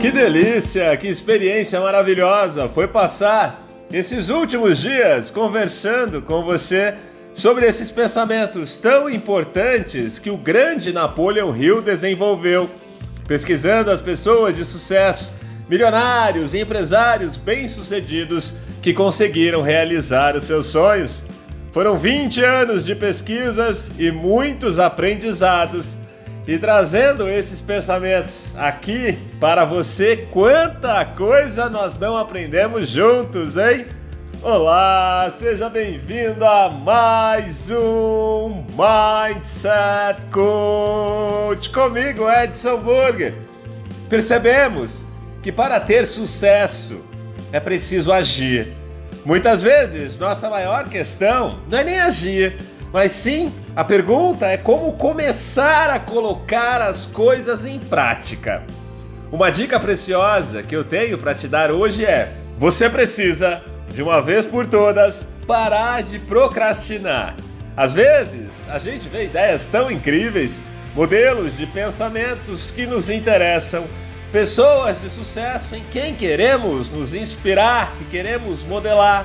Que delícia, que experiência maravilhosa foi passar esses últimos dias conversando com você sobre esses pensamentos tão importantes que o grande Napoleon Hill desenvolveu, pesquisando as pessoas de sucesso, milionários e empresários bem-sucedidos que conseguiram realizar os seus sonhos. Foram 20 anos de pesquisas e muitos aprendizados e trazendo esses pensamentos aqui para você, quanta coisa nós não aprendemos juntos, hein? Olá, seja bem-vindo a mais um Mindset Coach comigo, Edson Burger. Percebemos que para ter sucesso é preciso agir. Muitas vezes, nossa maior questão não é nem agir, mas sim, a pergunta é como começar a colocar as coisas em prática. Uma dica preciosa que eu tenho para te dar hoje é: você precisa, de uma vez por todas, parar de procrastinar. Às vezes, a gente vê ideias tão incríveis, modelos de pensamentos que nos interessam, pessoas de sucesso em quem queremos nos inspirar, que queremos modelar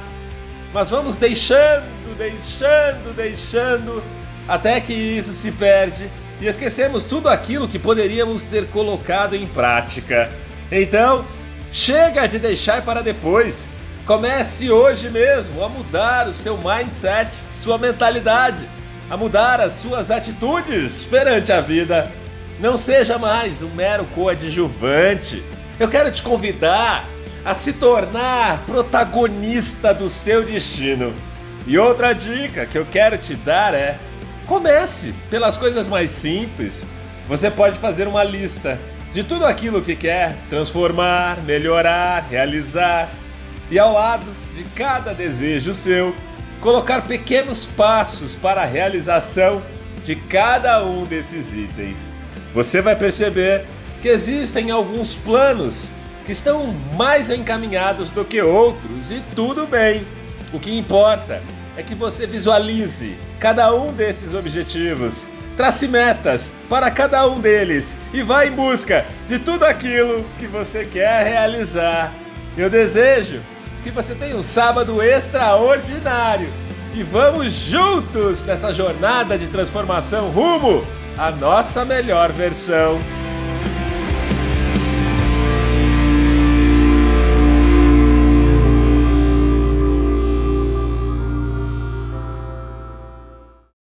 mas vamos deixando, deixando, deixando, até que isso se perde e esquecemos tudo aquilo que poderíamos ter colocado em prática. Então, chega de deixar para depois. Comece hoje mesmo a mudar o seu mindset, sua mentalidade, a mudar as suas atitudes perante a vida. Não seja mais um mero coadjuvante. Eu quero te convidar a se tornar protagonista do seu destino. E outra dica que eu quero te dar é: comece pelas coisas mais simples. Você pode fazer uma lista de tudo aquilo que quer transformar, melhorar, realizar, e ao lado de cada desejo seu, colocar pequenos passos para a realização de cada um desses itens. Você vai perceber que existem alguns planos que estão mais encaminhados do que outros e tudo bem. O que importa é que você visualize cada um desses objetivos, trace metas para cada um deles e vá em busca de tudo aquilo que você quer realizar. Eu desejo que você tenha um sábado extraordinário e vamos juntos nessa jornada de transformação rumo à nossa melhor versão.